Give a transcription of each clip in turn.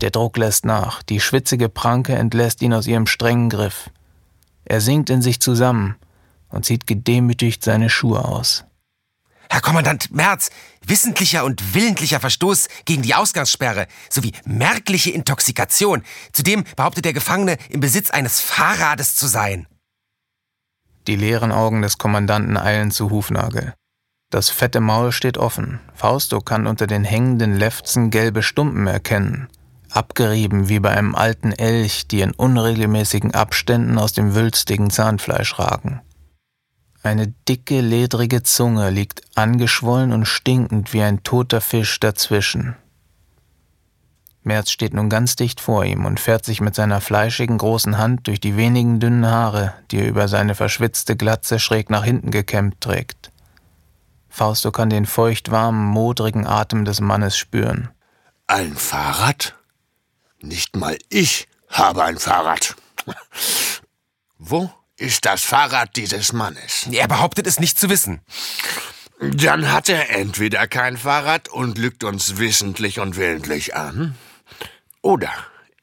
Der Druck lässt nach, die schwitzige Pranke entlässt ihn aus ihrem strengen Griff. Er sinkt in sich zusammen und zieht gedemütigt seine Schuhe aus. Herr Kommandant Merz, wissentlicher und willentlicher Verstoß gegen die Ausgangssperre sowie merkliche Intoxikation. Zudem behauptet der Gefangene, im Besitz eines Fahrrades zu sein. Die leeren Augen des Kommandanten eilen zu Hufnagel. Das fette Maul steht offen. Fausto kann unter den hängenden Lefzen gelbe Stumpen erkennen, abgerieben wie bei einem alten Elch, die in unregelmäßigen Abständen aus dem wülstigen Zahnfleisch ragen. Eine dicke, ledrige Zunge liegt angeschwollen und stinkend wie ein toter Fisch dazwischen. Merz steht nun ganz dicht vor ihm und fährt sich mit seiner fleischigen großen Hand durch die wenigen dünnen Haare, die er über seine verschwitzte Glatze schräg nach hinten gekämmt trägt. Fausto kann den feuchtwarmen, modrigen Atem des Mannes spüren. Ein Fahrrad? Nicht mal ich habe ein Fahrrad. Wo ist das Fahrrad dieses Mannes. Er behauptet es nicht zu wissen. Dann hat er entweder kein Fahrrad und lügt uns wissentlich und willentlich an, oder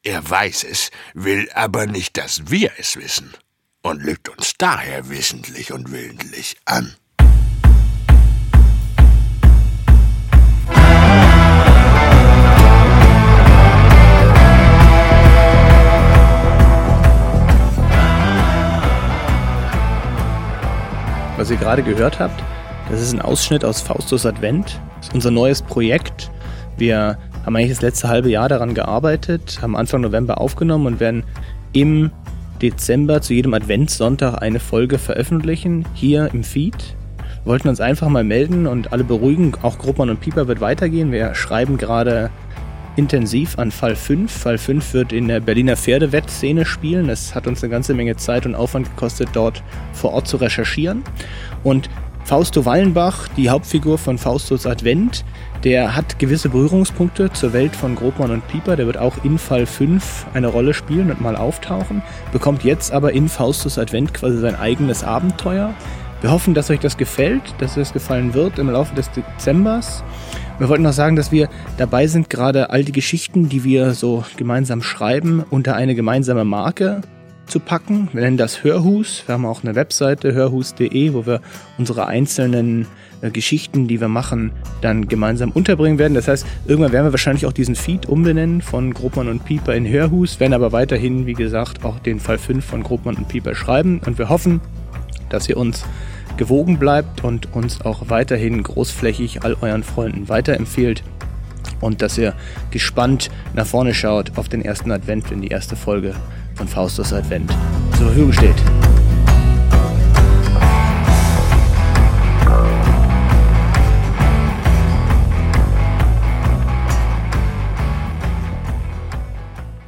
er weiß es, will aber nicht, dass wir es wissen und lügt uns daher wissentlich und willentlich an. Was ihr gerade gehört habt, das ist ein Ausschnitt aus Faustus Advent. Das ist unser neues Projekt. Wir haben eigentlich das letzte halbe Jahr daran gearbeitet, haben Anfang November aufgenommen und werden im Dezember zu jedem Adventssonntag eine Folge veröffentlichen, hier im Feed. Wir wollten uns einfach mal melden und alle beruhigen. Auch Gruppmann und Pieper wird weitergehen. Wir schreiben gerade intensiv an Fall 5. Fall 5 wird in der Berliner Pferdewettszene spielen. Es hat uns eine ganze Menge Zeit und Aufwand gekostet, dort vor Ort zu recherchieren. Und Fausto Wallenbach, die Hauptfigur von Faustus Advent, der hat gewisse Berührungspunkte zur Welt von Grobmann und Pieper. Der wird auch in Fall 5 eine Rolle spielen und mal auftauchen, bekommt jetzt aber in Faustus Advent quasi sein eigenes Abenteuer. Wir hoffen, dass euch das gefällt, dass es gefallen wird im Laufe des Dezembers. Wir wollten noch sagen, dass wir dabei sind, gerade all die Geschichten, die wir so gemeinsam schreiben, unter eine gemeinsame Marke zu packen. Wir nennen das Hörhus. Wir haben auch eine Webseite, hörhus.de, wo wir unsere einzelnen äh, Geschichten, die wir machen, dann gemeinsam unterbringen werden. Das heißt, irgendwann werden wir wahrscheinlich auch diesen Feed umbenennen von Gruppmann und Pieper in Hörhus, werden aber weiterhin, wie gesagt, auch den Fall 5 von Gruppmann und Pieper schreiben. Und wir hoffen, dass ihr uns gewogen bleibt und uns auch weiterhin großflächig all euren Freunden weiterempfehlt und dass ihr gespannt nach vorne schaut auf den ersten Advent, wenn die erste Folge von Faustus Advent zur Verfügung steht.